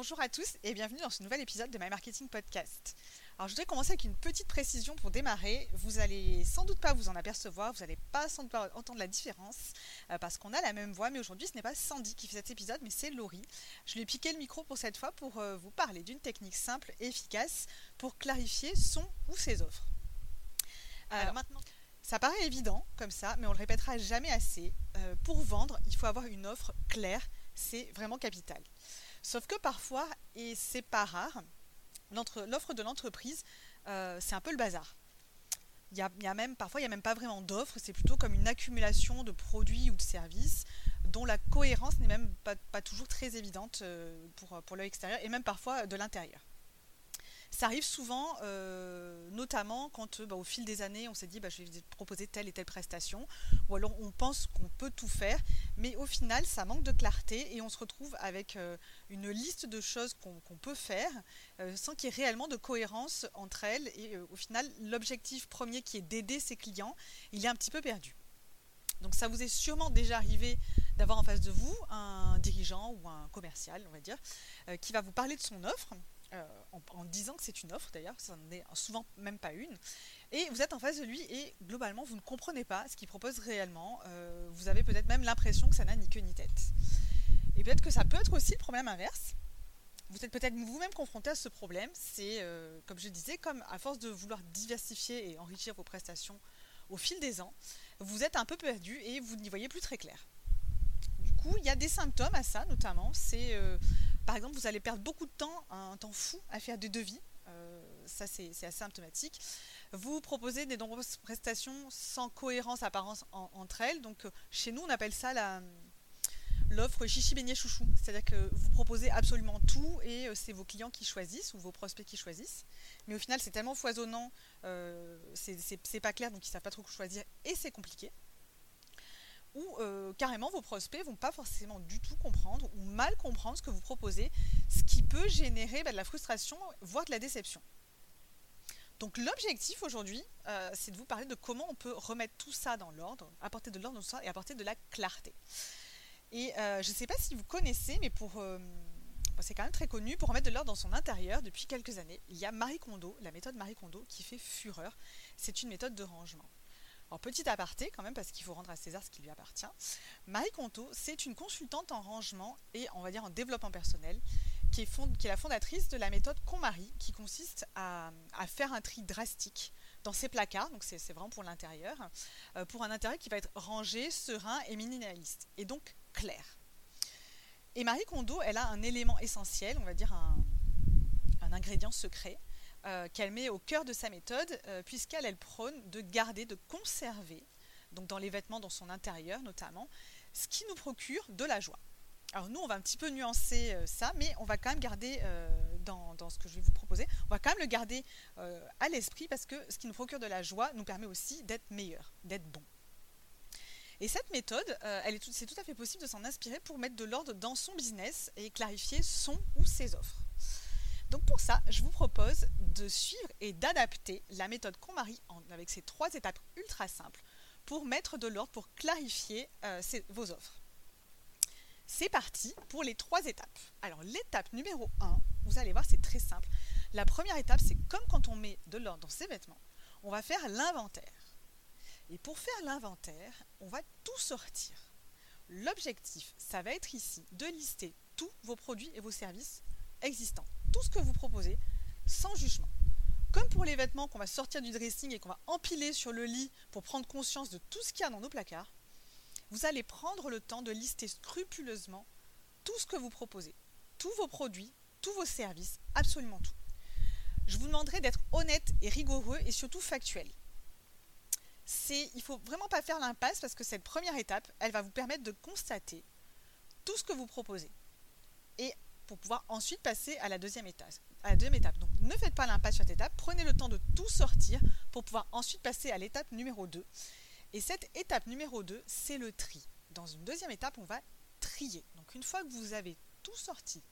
Bonjour à tous et bienvenue dans ce nouvel épisode de My Marketing Podcast. Alors je voudrais commencer avec une petite précision pour démarrer. Vous allez sans doute pas vous en apercevoir, vous n'allez pas sans doute pas entendre la différence euh, parce qu'on a la même voix, mais aujourd'hui ce n'est pas Sandy qui fait cet épisode, mais c'est Laurie. Je lui ai piqué le micro pour cette fois pour euh, vous parler d'une technique simple et efficace pour clarifier son ou ses offres. Alors maintenant, ça paraît évident comme ça, mais on le répétera jamais assez. Euh, pour vendre, il faut avoir une offre claire, c'est vraiment capital. Sauf que parfois, et c'est pas rare, l'offre de l'entreprise, euh, c'est un peu le bazar. Y a, même, parfois, il n'y a même pas vraiment d'offre, c'est plutôt comme une accumulation de produits ou de services dont la cohérence n'est même pas, toujours très évidente euh, pour, pour l'œil et même parfois de l'intérieur. Ça arrive souvent, euh, notamment quand bah, au fil des années, on s'est dit bah, je vais proposer telle et telle prestation, ou alors on pense qu'on peut tout faire, mais au final, ça manque de clarté et on se retrouve avec euh, une liste de choses qu'on peut faire euh, sans qu'il y ait réellement de cohérence entre elles. Et au final, l'objectif premier qui est d'aider ses clients, il est un petit peu perdu. Donc ça vous est sûrement déjà arrivé d'avoir en face de vous un dirigeant ou un commercial, on va dire, qui va vous parler de son offre euh, en, disant que c'est une offre d'ailleurs, ça n'en est souvent même pas une. Et vous êtes en face de lui et globalement vous ne comprenez pas ce qu'il propose réellement. Euh, vous avez peut-être même l'impression que ça n'a ni queue ni tête. Et peut-être que ça peut être aussi le problème inverse. Vous êtes peut-être vous-même confronté à ce problème. C'est, euh, comme je disais, comme à force de vouloir diversifier et enrichir vos prestations au fil des ans, vous êtes un peu perdu et vous n'y voyez plus très clair. Du coup, il y a des symptômes à ça, notamment. C'est par exemple, vous allez perdre beaucoup de temps, un temps fou, à faire des devis. Euh, ça, c'est assez symptomatique. Vous proposez des nombreuses prestations sans cohérence apparence entre elles. Donc, euh, chez nous, on appelle ça l'offre chichi beignet chouchou. C'est-à-dire que vous proposez absolument tout et euh, c'est vos clients qui choisissent ou vos prospects qui choisissent. Mais au final, c'est tellement foisonnant, c'est pas clair, donc ils savent pas trop quoi choisir et c'est compliqué ou euh, carrément vos prospects vont pas forcément du tout comprendre ou mal comprendre ce que vous proposez, ce qui peut générer bah, de la frustration, voire de la déception. Donc l'objectif aujourd'hui, euh, c'est de vous parler de comment on peut remettre tout ça dans l'ordre, apporter de l'ordre dans tout ça et apporter de la clarté. Et euh, je ne sais pas si vous connaissez, mais pour c'est quand même très connu, pour remettre de l'ordre dans son intérieur depuis quelques années, il y a Marie Kondo, la méthode Marie Kondo, qui fait fureur. C'est une méthode de rangement. Alors, petit aparté quand même, parce qu'il faut rendre à César ce qui lui appartient. Marie Conto, c'est une consultante en rangement et on va dire en développement personnel, qui est, la fondatrice de la méthode KonMarie, qui consiste à, faire un tri drastique dans ses placards, donc c'est vraiment pour l'intérieur, euh, pour un intérieur qui va être rangé, serein et minimaliste, et donc clair. Et Marie Kondo, elle a un élément essentiel, on va dire un ingrédient secret, euh, qu'elle met au cœur de sa méthode, euh, puisqu'elle elle prône de garder, de conserver, donc dans les vêtements, dans son intérieur notamment, ce qui nous procure de la joie. Alors nous, on va un petit peu nuancer euh, ça, mais on va quand même garder dans, dans, ce que je vais vous proposer, on va quand même le garder à l'esprit parce que ce qui nous procure de la joie nous permet aussi d'être meilleur, d'être bon. Et cette méthode, c'est tout à fait possible de s'en inspirer pour mettre de l'ordre dans son business et clarifier son ou ses offres. Donc pour ça, je vous propose de suivre et d'adapter la méthode KonMari avec ces trois étapes ultra simples pour mettre de l'ordre, pour clarifier euh, vos offres. C'est parti pour les trois étapes. Alors l'étape numéro 1, vous allez voir, c'est très simple. La première étape, c'est comme quand on met de l'ordre dans ses vêtements, on va faire l'inventaire. Et pour faire l'inventaire, on va tout sortir. L'objectif, ça va être ici de lister tous vos produits et vos services existants tout ce que vous proposez sans jugement. Comme pour les vêtements qu'on va sortir du dressing et qu'on va empiler sur le lit pour prendre conscience de tout ce qu'il y a dans nos placards, vous allez prendre le temps de lister scrupuleusement tout ce que vous proposez, tous vos produits, tous vos services, absolument tout. Je vous demanderai d'être honnête et rigoureux et surtout factuel. C'est, il faut vraiment pas faire l'impasse parce que cette première étape, elle va vous permettre de constater tout ce que vous proposez. Et pour pouvoir ensuite passer à la deuxième étape. Donc ne faites pas l'impasse sur cette étape, prenez le temps de tout sortir pour pouvoir ensuite passer à l'étape numéro 2. Et cette étape numéro 2, c'est le tri. Dans une deuxième étape, on va trier. Donc une fois que vous avez tout sorti,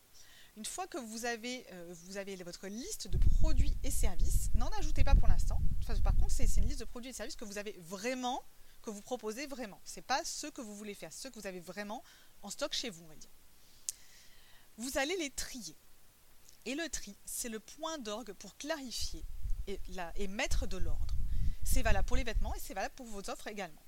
une fois que vous avez, euh, vous avez votre liste de produits et services, n'en ajoutez pas pour l'instant. par contre, c'est une liste de produits et services que vous avez vraiment, que vous proposez vraiment. Ce n'est pas ce que vous voulez faire, ce que vous avez vraiment en stock chez vous, on va dire vous allez les trier. Et le tri, c'est le point d'orgue pour clarifier et, et mettre de l'ordre. C'est valable pour les vêtements et c'est valable pour vos offres également.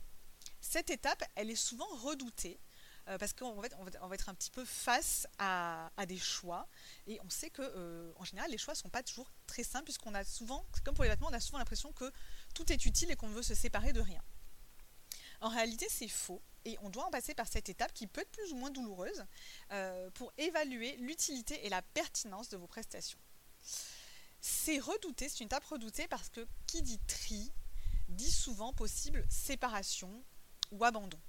Cette étape, elle est souvent redoutée euh, parce qu'en on va, être un petit peu face à, des choix et on sait que euh, en général les choix ne sont pas toujours très simples puisqu'on a souvent, comme pour les vêtements, on a souvent l'impression que tout est utile et qu'on veut se séparer de rien. En réalité, c'est faux et on doit en passer par cette étape qui peut être plus ou moins douloureuse euh, pour évaluer l'utilité et la pertinence de vos prestations. C'est redouté, c'est une étape redoutée parce que qui dit tri dit souvent possible séparation ou abandon.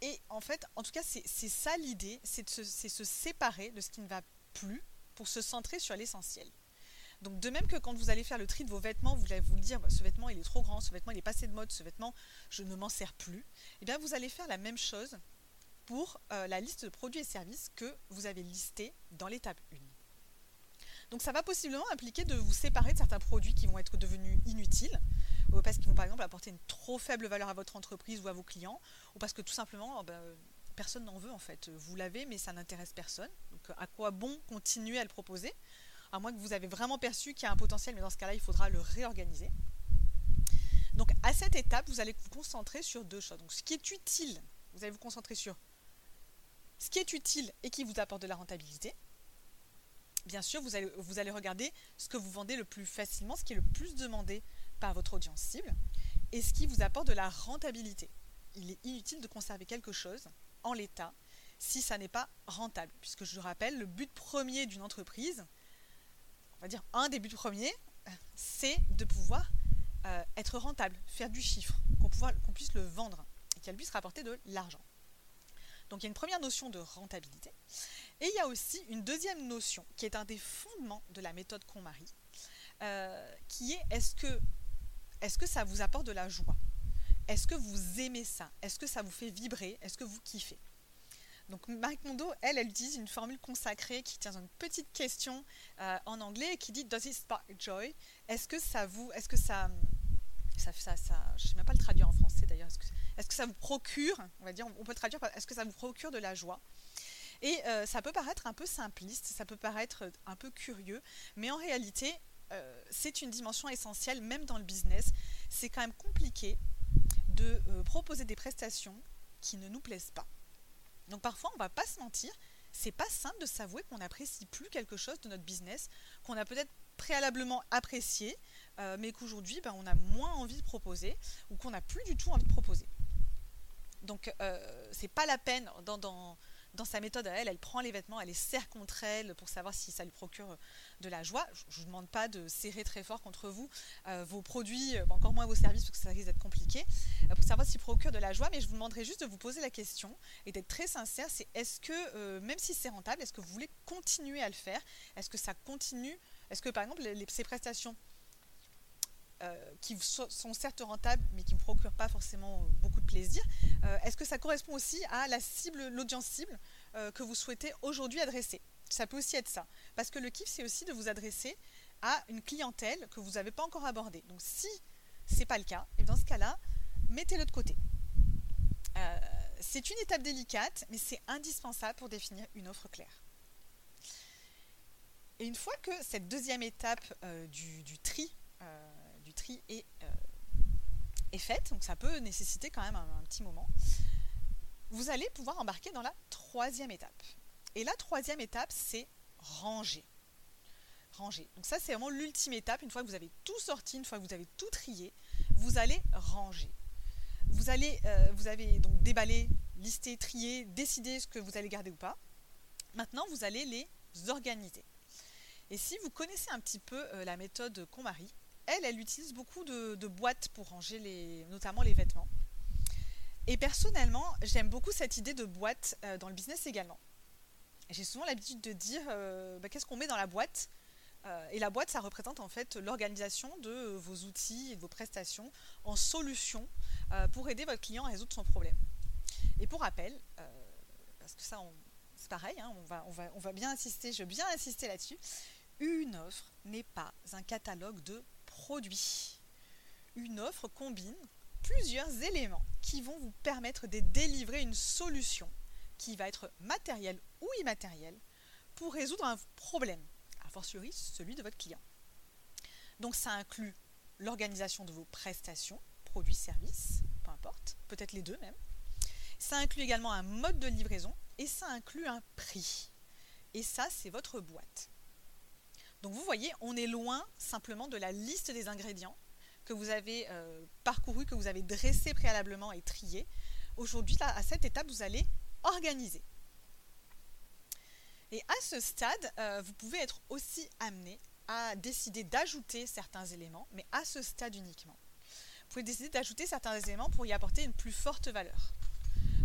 Et en fait, en tout cas, c'est ça l'idée, c'est se, se séparer de ce qui ne va plus pour se centrer sur l'essentiel. Donc de même que quand vous allez faire le tri de vos vêtements, vous allez vous dire, ce vêtement il est trop grand, ce vêtement il est passé de mode, ce vêtement je ne m'en sers plus, eh bien vous allez faire la même chose pour euh, la liste de produits et services que vous avez listés dans l'étape 1. Donc ça va possiblement impliquer de vous séparer de certains produits qui vont être devenus inutiles, parce qu'ils vont par exemple apporter une trop faible valeur à votre entreprise ou à vos clients, ou parce que tout simplement oh, ben, personne n'en veut en fait. Vous l'avez mais ça n'intéresse personne. Donc à quoi bon continuer à le proposer? À moins que vous avez vraiment perçu qu'il y a un potentiel, mais dans ce cas-là, il faudra le réorganiser. Donc à cette étape, vous allez vous concentrer sur deux choses. Donc ce qui est utile, vous allez vous concentrer sur ce qui est utile et qui vous apporte de la rentabilité. Bien sûr, vous allez, vous allez regarder ce que vous vendez le plus facilement, ce qui est le plus demandé par votre audience cible, et ce qui vous apporte de la rentabilité. Il est inutile de conserver quelque chose en l'état si ça n'est pas rentable, puisque je le rappelle, le but premier d'une entreprise, un des buts premiers, c'est de pouvoir euh, être rentable, faire du chiffre, qu'on puisse le vendre et qu'elle puisse rapporter de l'argent. Donc il y a une première notion de rentabilité. Et il y a aussi une deuxième notion qui est un des fondements de la méthode KonMari, euh, qui est est-ce que, que ça vous apporte de la joie? Est-ce que vous aimez ça? Est-ce que ça vous fait vibrer? Est-ce que vous kiffez? Donc Marie Kondo, elle, elle utilise une formule consacrée qui tient une petite question euh, en anglais qui dit Does it spark joy? Est-ce que ça vous, est-ce que ça, ça, ça, je sais même pas le traduire en français d'ailleurs. Est-ce que, ça vous procure, on va dire, on peut traduire est-ce que ça vous procure de la joie? Et euh, ça peut paraître un peu simpliste, ça peut paraître un peu curieux, mais en réalité, euh, c'est une dimension essentielle, même dans le business. C'est quand même compliqué de proposer des prestations qui ne nous plaisent pas. Donc parfois, on va pas se mentir, c'est pas simple de s'avouer qu'on n'apprécie plus quelque chose de notre business, qu'on a peut-être préalablement apprécié, mais qu'aujourd'hui, ben, on a moins envie de proposer ou qu'on n'a plus du tout envie de proposer. Donc, c'est pas la peine dans dans sa méthode à elle, elle prend les vêtements, elle les serre contre elle pour savoir si ça lui procure de la joie. Je ne vous demande pas de serrer très fort contre vous euh, vos produits, euh, encore moins vos services, parce que ça risque d'être compliqué, euh, pour savoir s'ils procurent de la joie. Mais je vous demanderai juste de vous poser la question et d'être très sincère, c'est est-ce que, même si c'est rentable, est-ce que vous voulez continuer à le faire? Est-ce que ça continue? Est-ce que, par exemple, ces prestations qui sont certes rentables, mais qui ne procurent pas forcément beaucoup de plaisir. Est-ce que ça correspond aussi à la cible, l'audience cible que vous souhaitez aujourd'hui adresser? Ça peut aussi être ça. Parce que le kiff, c'est aussi de vous adresser à une clientèle que vous n'avez pas encore abordée. Donc si ce n'est pas le cas, et dans ce cas-là, mettez-le de côté. c'est une étape délicate, mais c'est indispensable pour définir une offre claire. Et une fois que cette deuxième étape du, tri tri euh, est, faite, donc ça peut nécessiter quand même un, petit moment, vous allez pouvoir embarquer dans la troisième étape. Et la troisième étape, c'est ranger. Ranger. Donc ça, c'est vraiment l'ultime étape. Une fois que vous avez tout sorti, une fois que vous avez tout trié, vous allez ranger. Vous allez, euh, vous avez donc déballé, listé, trié, décidé ce que vous allez garder ou pas. Maintenant, vous allez les organiser. Et si vous connaissez un petit peu euh, la méthode KonMari, elle, elle utilise beaucoup de, boîtes pour ranger notamment les vêtements. Et personnellement, j'aime beaucoup cette idée de boîte euh, dans le business également. J'ai souvent l'habitude de dire euh, bah, qu'est-ce qu'on met dans la boîte euh, Et la boîte, ça représente en fait l'organisation de vos outils et de vos prestations en solution pour aider votre client à résoudre son problème. Et pour rappel, parce que ça, c'est pareil, hein, on, va, on, va, on va bien insister, je veux bien insister là-dessus, une offre n'est pas un catalogue de produit. Une offre combine plusieurs éléments qui vont vous permettre de délivrer une solution qui va être matérielle ou immatérielle pour résoudre un problème, a fortiori celui de votre client. Donc ça inclut l'organisation de vos prestations, produits, services, peu importe, peut-être les deux même. Ça inclut également un mode de livraison et ça inclut un prix. Et ça, c'est votre boîte. Donc vous voyez, on est loin simplement de la liste des ingrédients que vous avez euh, parcouru, que vous avez dressé préalablement et trié. Aujourd'hui, à cette étape, vous allez organiser. Et à ce stade, euh, vous pouvez être aussi amené à décider d'ajouter certains éléments, mais à ce stade uniquement. Vous pouvez décider d'ajouter certains éléments pour y apporter une plus forte valeur.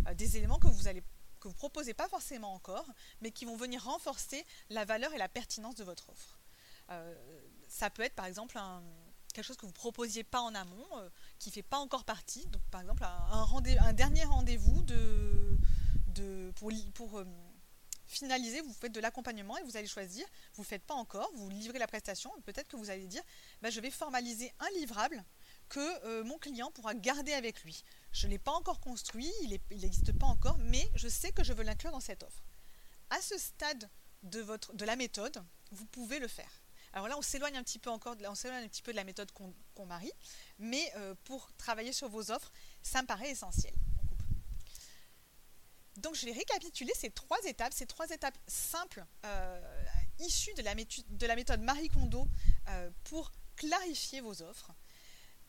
Euh, des éléments que vous allez que vous proposez pas forcément encore, mais qui vont venir renforcer la valeur et la pertinence de votre offre. Euh, ça peut être par exemple quelque chose que vous proposiez pas en amont, qui ne fait pas encore partie. Donc par exemple un, dernier rendez-vous de, de, pour, pour finaliser, vous faites de l'accompagnement et vous allez choisir, vous ne faites pas encore, vous livrez la prestation, peut-être que vous allez dire, bah, je vais formaliser un livrable que euh, mon client pourra garder avec lui. Je ne l'ai pas encore construit, il n'existe pas encore, mais je sais que je veux l'inclure dans cette offre. À ce stade de la méthode, vous pouvez le faire. Alors là, on s'éloigne un petit peu encore, de la méthode qu'on marie, mais euh, pour travailler sur vos offres, ça me paraît essentiel. Donc je vais récapituler ces trois étapes, ces trois étapes simples euh, issues de la, méthode, Marie Kondo euh, pour clarifier vos offres.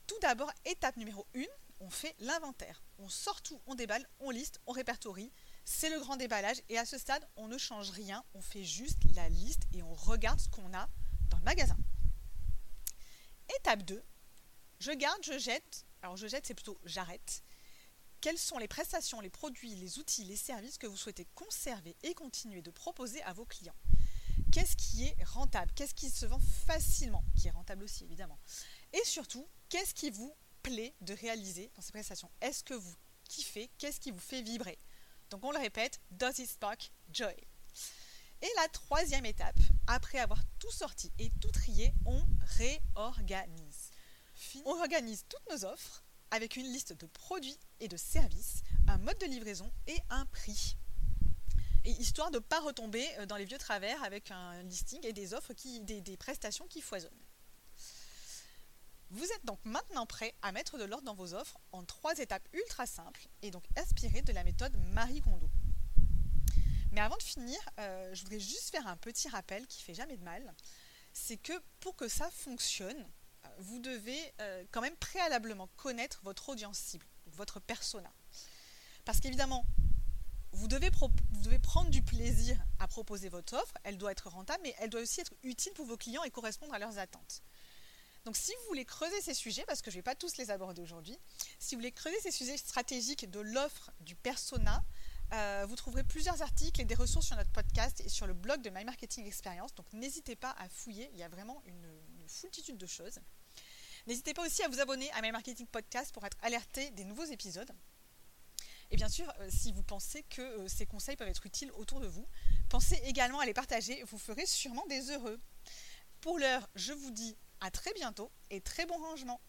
Tout d'abord, étape numéro 1, on fait l'inventaire. On sort tout, on déballe, on liste, on répertorie. C'est le grand déballage et à ce stade, on ne change rien, on fait juste la liste et on regarde ce qu'on a dans le magasin. Étape 2, je garde, je jette. Alors je jette, c'est plutôt j'arrête. Quelles sont les prestations, les produits, les outils, les services que vous souhaitez conserver et continuer de proposer à vos clients? Qu'est-ce qui est rentable? Qu'est-ce qui se vend facilement? Qui est rentable aussi, évidemment. Et surtout, qu'est-ce qui vous plaît de réaliser dans ces prestations? Est-ce que vous kiffez? Qu'est-ce qui vous fait vibrer? Donc on le répète, does it spark joy? Et la troisième étape, après avoir tout sorti et tout trié, on réorganise. On organise toutes nos offres avec une liste de produits et de services, un mode de livraison et un prix. Et histoire de ne pas retomber euh, dans les vieux travers avec un listing et des offres, qui, des, prestations qui foisonnent. Vous êtes donc maintenant prêt à mettre de l'ordre dans vos offres en trois étapes ultra simples et donc inspirées de la méthode Marie Kondo. Mais avant de finir, euh, je voudrais juste faire un petit rappel qui fait jamais de mal. C'est que pour que ça fonctionne, vous devez euh, quand même préalablement connaître votre audience cible, votre persona. Parce qu'évidemment, vous devez prendre du plaisir à proposer votre offre, elle doit être rentable, mais elle doit aussi être utile pour vos clients et correspondre à leurs attentes. Donc si vous voulez creuser ces sujets, parce que je ne vais pas tous les aborder aujourd'hui, si vous voulez creuser ces sujets stratégiques de l'offre, du persona, euh, vous trouverez plusieurs articles et des ressources sur notre podcast et sur le blog de My Marketing Experience. Donc n'hésitez pas à fouiller, il y a vraiment une, foultitude de choses. N'hésitez pas aussi à vous abonner à My Marketing Podcast pour être alerté des nouveaux épisodes. Et bien sûr, euh, si vous pensez que euh, ces conseils peuvent être utiles autour de vous, pensez également à les partager, vous ferez sûrement des heureux. Pour l'heure, je vous dis à très bientôt et très bon rangement.